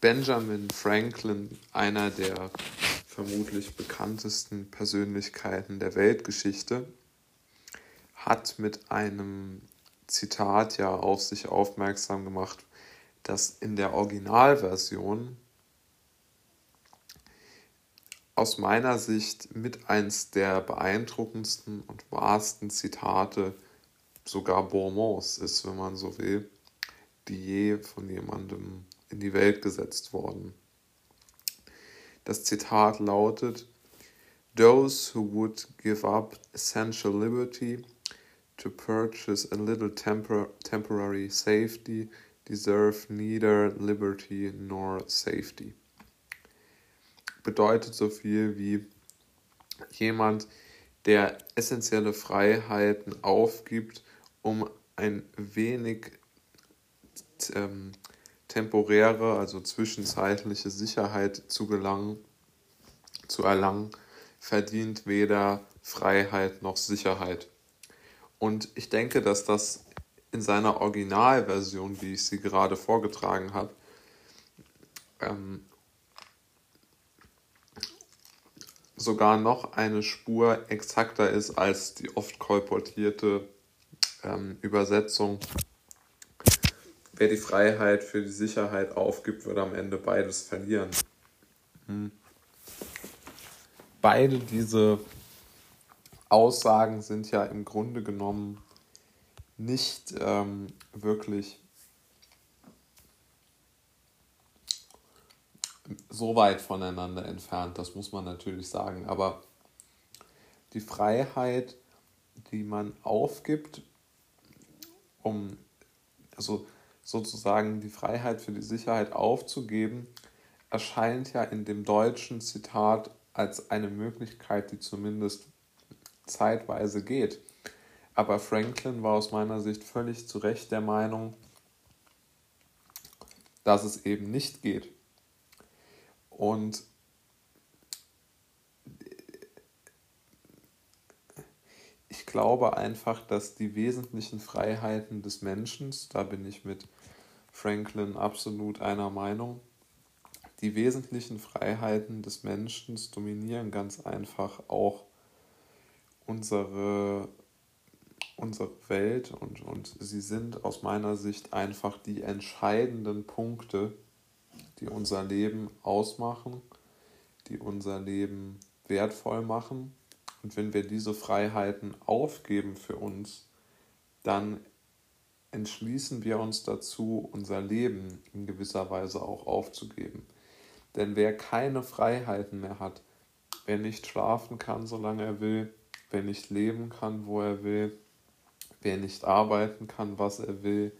Benjamin Franklin, einer der vermutlich bekanntesten Persönlichkeiten der Weltgeschichte, hat mit einem Zitat ja auf sich aufmerksam gemacht, das in der Originalversion aus meiner Sicht mit eins der beeindruckendsten und wahrsten Zitate, sogar Bourmonds ist, wenn man so will, die je von jemandem in die Welt gesetzt worden. Das Zitat lautet, Those who would give up essential liberty to purchase a little tempor temporary safety deserve neither liberty nor safety bedeutet so viel wie jemand, der essentielle Freiheiten aufgibt, um ein wenig ähm, temporäre, also zwischenzeitliche Sicherheit zu gelangen, zu erlangen, verdient weder Freiheit noch Sicherheit. Und ich denke, dass das in seiner Originalversion, wie ich sie gerade vorgetragen habe, ähm, sogar noch eine Spur exakter ist als die oft kolportierte ähm, Übersetzung. Wer die Freiheit für die Sicherheit aufgibt, wird am Ende beides verlieren. Hm. Beide diese Aussagen sind ja im Grunde genommen nicht ähm, wirklich so weit voneinander entfernt, das muss man natürlich sagen. Aber die Freiheit, die man aufgibt, um also sozusagen die Freiheit für die Sicherheit aufzugeben, erscheint ja in dem deutschen Zitat als eine Möglichkeit, die zumindest zeitweise geht. Aber Franklin war aus meiner Sicht völlig zu Recht der Meinung, dass es eben nicht geht. Und ich glaube einfach, dass die wesentlichen Freiheiten des Menschen, da bin ich mit Franklin absolut einer Meinung, die wesentlichen Freiheiten des Menschen dominieren ganz einfach auch unsere, unsere Welt und, und sie sind aus meiner Sicht einfach die entscheidenden Punkte, die unser Leben ausmachen, die unser Leben wertvoll machen. Und wenn wir diese Freiheiten aufgeben für uns, dann entschließen wir uns dazu, unser Leben in gewisser Weise auch aufzugeben. Denn wer keine Freiheiten mehr hat, wer nicht schlafen kann, solange er will, wer nicht leben kann, wo er will, wer nicht arbeiten kann, was er will,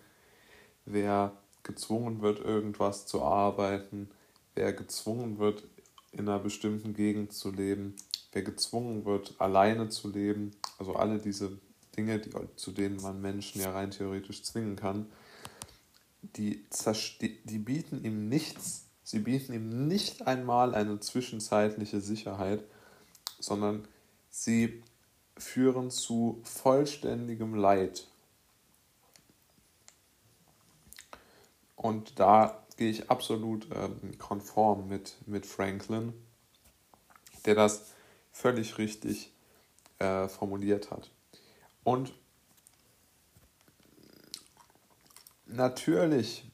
wer gezwungen wird, irgendwas zu arbeiten, wer gezwungen wird, in einer bestimmten Gegend zu leben, wer gezwungen wird, alleine zu leben, also alle diese Dinge, die, zu denen man Menschen ja rein theoretisch zwingen kann, die, die bieten ihm nichts, sie bieten ihm nicht einmal eine zwischenzeitliche Sicherheit, sondern sie führen zu vollständigem Leid. Und da gehe ich absolut ähm, konform mit, mit Franklin, der das völlig richtig äh, formuliert hat. Und natürlich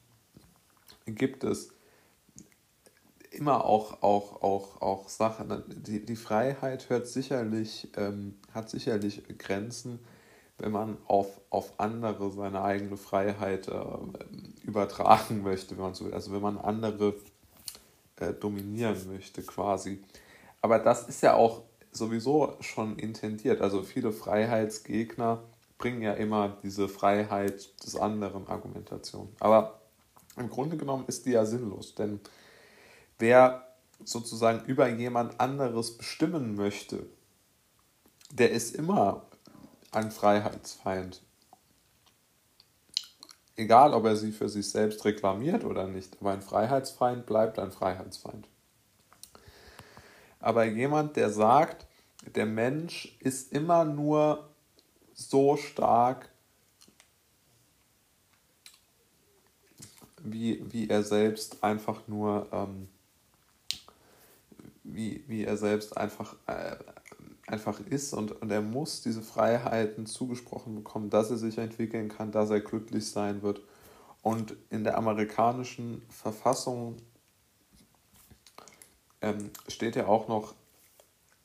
gibt es immer auch, auch, auch, auch Sachen. Die, die Freiheit hört sicherlich, ähm, hat sicherlich Grenzen, wenn man auf, auf andere seine eigene Freiheit äh, übertragen möchte, wenn man so will. Also wenn man andere äh, dominieren möchte quasi. Aber das ist ja auch sowieso schon intendiert. Also viele Freiheitsgegner bringen ja immer diese Freiheit des anderen Argumentation. Aber im Grunde genommen ist die ja sinnlos, denn wer sozusagen über jemand anderes bestimmen möchte, der ist immer ein Freiheitsfeind. Egal, ob er sie für sich selbst reklamiert oder nicht, aber ein Freiheitsfeind bleibt ein Freiheitsfeind. Aber jemand, der sagt, der Mensch ist immer nur so stark, wie, wie er selbst einfach nur, ähm, wie, wie er selbst einfach, äh, einfach ist und, und er muss diese Freiheiten zugesprochen bekommen, dass er sich entwickeln kann, dass er glücklich sein wird. Und in der amerikanischen Verfassung ähm, steht ja auch noch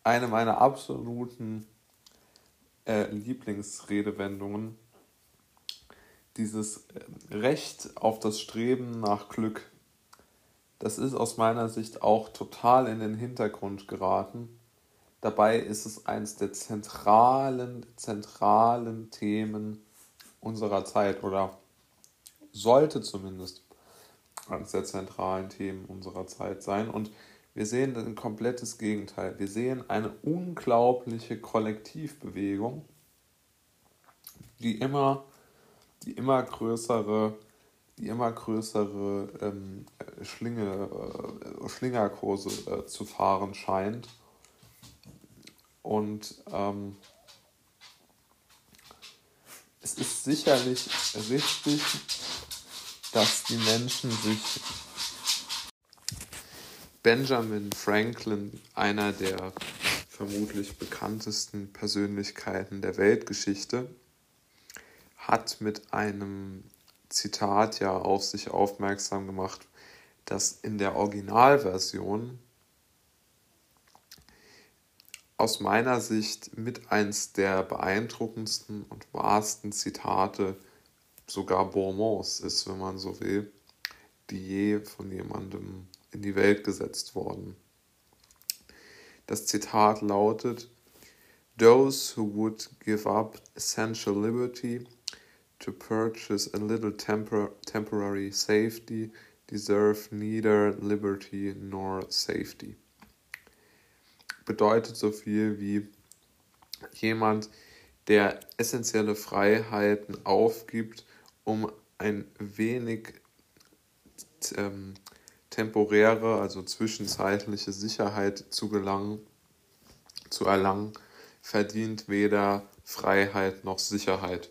eine meiner absoluten äh, Lieblingsredewendungen, dieses äh, Recht auf das Streben nach Glück. Das ist aus meiner Sicht auch total in den Hintergrund geraten. Dabei ist es eines der zentralen, zentralen Themen unserer Zeit oder sollte zumindest eines der zentralen Themen unserer Zeit sein. Und wir sehen ein komplettes Gegenteil. Wir sehen eine unglaubliche Kollektivbewegung, die immer, die immer größere, die immer größere ähm, Schlinge, äh, Schlingerkurse äh, zu fahren scheint. Und ähm, es ist sicherlich richtig, dass die Menschen sich Benjamin Franklin, einer der vermutlich bekanntesten Persönlichkeiten der Weltgeschichte, hat mit einem Zitat ja auf sich aufmerksam gemacht, das in der Originalversion aus meiner Sicht mit eins der beeindruckendsten und wahrsten Zitate, sogar Bourmonds ist, wenn man so will, die je von jemandem in die Welt gesetzt worden. Das Zitat lautet, Those who would give up essential liberty to purchase a little tempor temporary safety deserve neither liberty nor safety. Bedeutet so viel wie jemand, der essentielle Freiheiten aufgibt, um ein wenig ähm, temporäre, also zwischenzeitliche Sicherheit zu gelangen, zu erlangen, verdient weder Freiheit noch Sicherheit.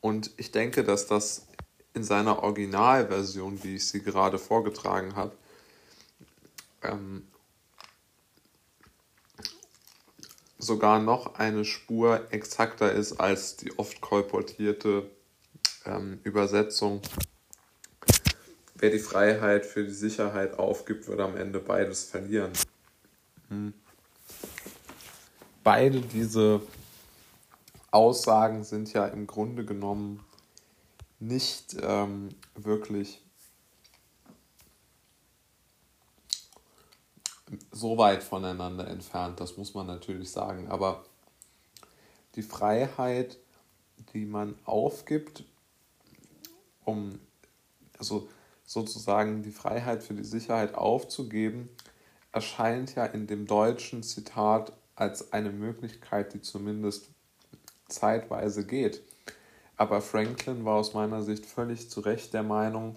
Und ich denke, dass das in seiner Originalversion, wie ich sie gerade vorgetragen habe, ähm, sogar noch eine Spur exakter ist als die oft kolportierte ähm, Übersetzung wer die Freiheit für die Sicherheit aufgibt, wird am Ende beides verlieren. Hm. Beide diese Aussagen sind ja im Grunde genommen nicht ähm, wirklich so weit voneinander entfernt, das muss man natürlich sagen. Aber die Freiheit, die man aufgibt, um, also sozusagen die Freiheit für die Sicherheit aufzugeben, erscheint ja in dem deutschen Zitat als eine Möglichkeit, die zumindest zeitweise geht. Aber Franklin war aus meiner Sicht völlig zu Recht der Meinung,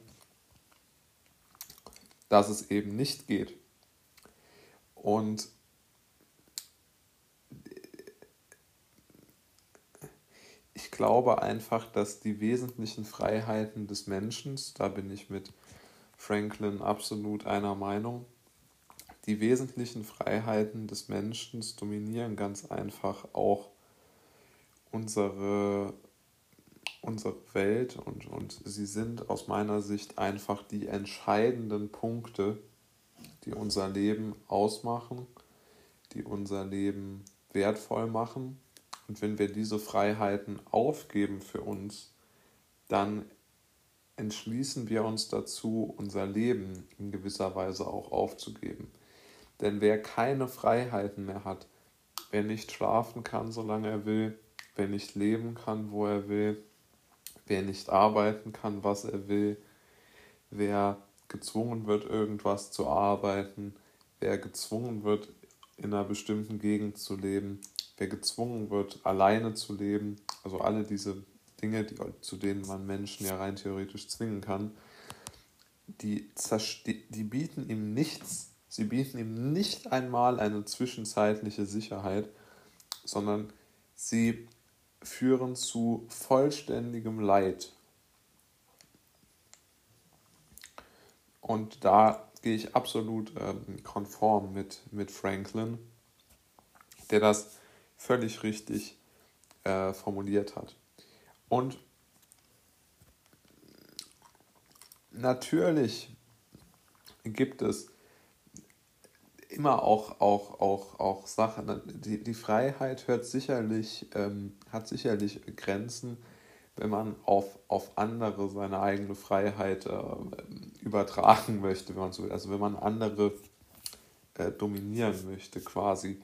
dass es eben nicht geht. Und ich glaube einfach, dass die wesentlichen Freiheiten des Menschen, da bin ich mit Franklin absolut einer Meinung. Die wesentlichen Freiheiten des Menschen dominieren ganz einfach auch unsere, unsere Welt und, und sie sind aus meiner Sicht einfach die entscheidenden Punkte, die unser Leben ausmachen, die unser Leben wertvoll machen. Und wenn wir diese Freiheiten aufgeben für uns, dann entschließen wir uns dazu, unser Leben in gewisser Weise auch aufzugeben. Denn wer keine Freiheiten mehr hat, wer nicht schlafen kann, solange er will, wer nicht leben kann, wo er will, wer nicht arbeiten kann, was er will, wer gezwungen wird, irgendwas zu arbeiten, wer gezwungen wird, in einer bestimmten Gegend zu leben, wer gezwungen wird, alleine zu leben, also alle diese Dinge, die, zu denen man Menschen ja rein theoretisch zwingen kann, die, die bieten ihm nichts. Sie bieten ihm nicht einmal eine zwischenzeitliche Sicherheit, sondern sie führen zu vollständigem Leid. Und da gehe ich absolut ähm, konform mit, mit Franklin, der das völlig richtig äh, formuliert hat. Und natürlich gibt es immer auch, auch, auch, auch Sachen. Die, die Freiheit hört sicherlich, ähm, hat sicherlich Grenzen, wenn man auf, auf andere seine eigene Freiheit äh, übertragen möchte, wenn man so will. Also wenn man andere äh, dominieren möchte quasi.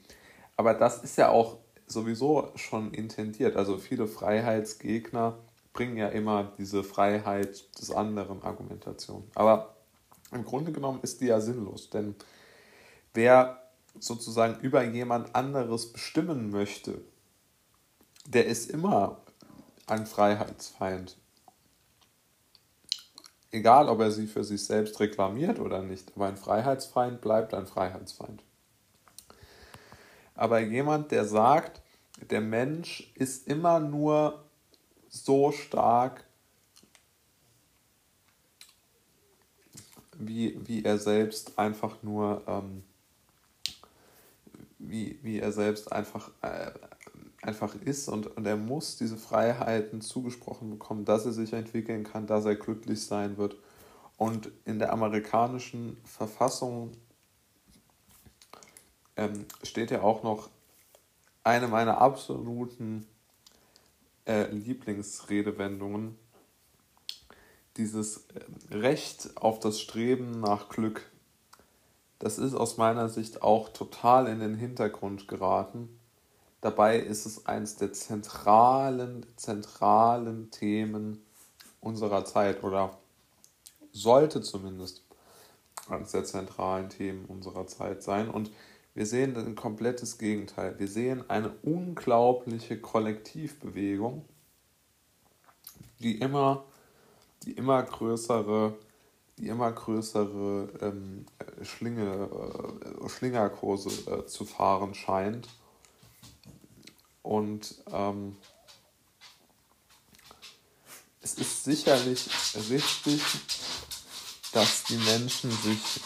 Aber das ist ja auch sowieso schon intendiert. Also viele Freiheitsgegner bringen ja immer diese Freiheit des anderen Argumentation. Aber im Grunde genommen ist die ja sinnlos, denn wer sozusagen über jemand anderes bestimmen möchte, der ist immer ein Freiheitsfeind. Egal, ob er sie für sich selbst reklamiert oder nicht, aber ein Freiheitsfeind bleibt ein Freiheitsfeind. Aber jemand, der sagt, der Mensch ist immer nur so stark, wie, wie er selbst einfach nur, ähm, wie, wie er selbst einfach, äh, einfach ist und, und er muss diese Freiheiten zugesprochen bekommen, dass er sich entwickeln kann, dass er glücklich sein wird. Und in der amerikanischen Verfassung ähm, steht ja auch noch eine meiner absoluten äh, Lieblingsredewendungen, dieses äh, Recht auf das Streben nach Glück. Das ist aus meiner Sicht auch total in den Hintergrund geraten. Dabei ist es eines der zentralen, zentralen Themen unserer Zeit oder sollte zumindest eines der zentralen Themen unserer Zeit sein. Und wir sehen ein komplettes Gegenteil. Wir sehen eine unglaubliche Kollektivbewegung, die immer, die immer größere, die immer größere ähm, Schlinge, äh, Schlingerkurse äh, zu fahren scheint. Und ähm, es ist sicherlich richtig, dass die Menschen sich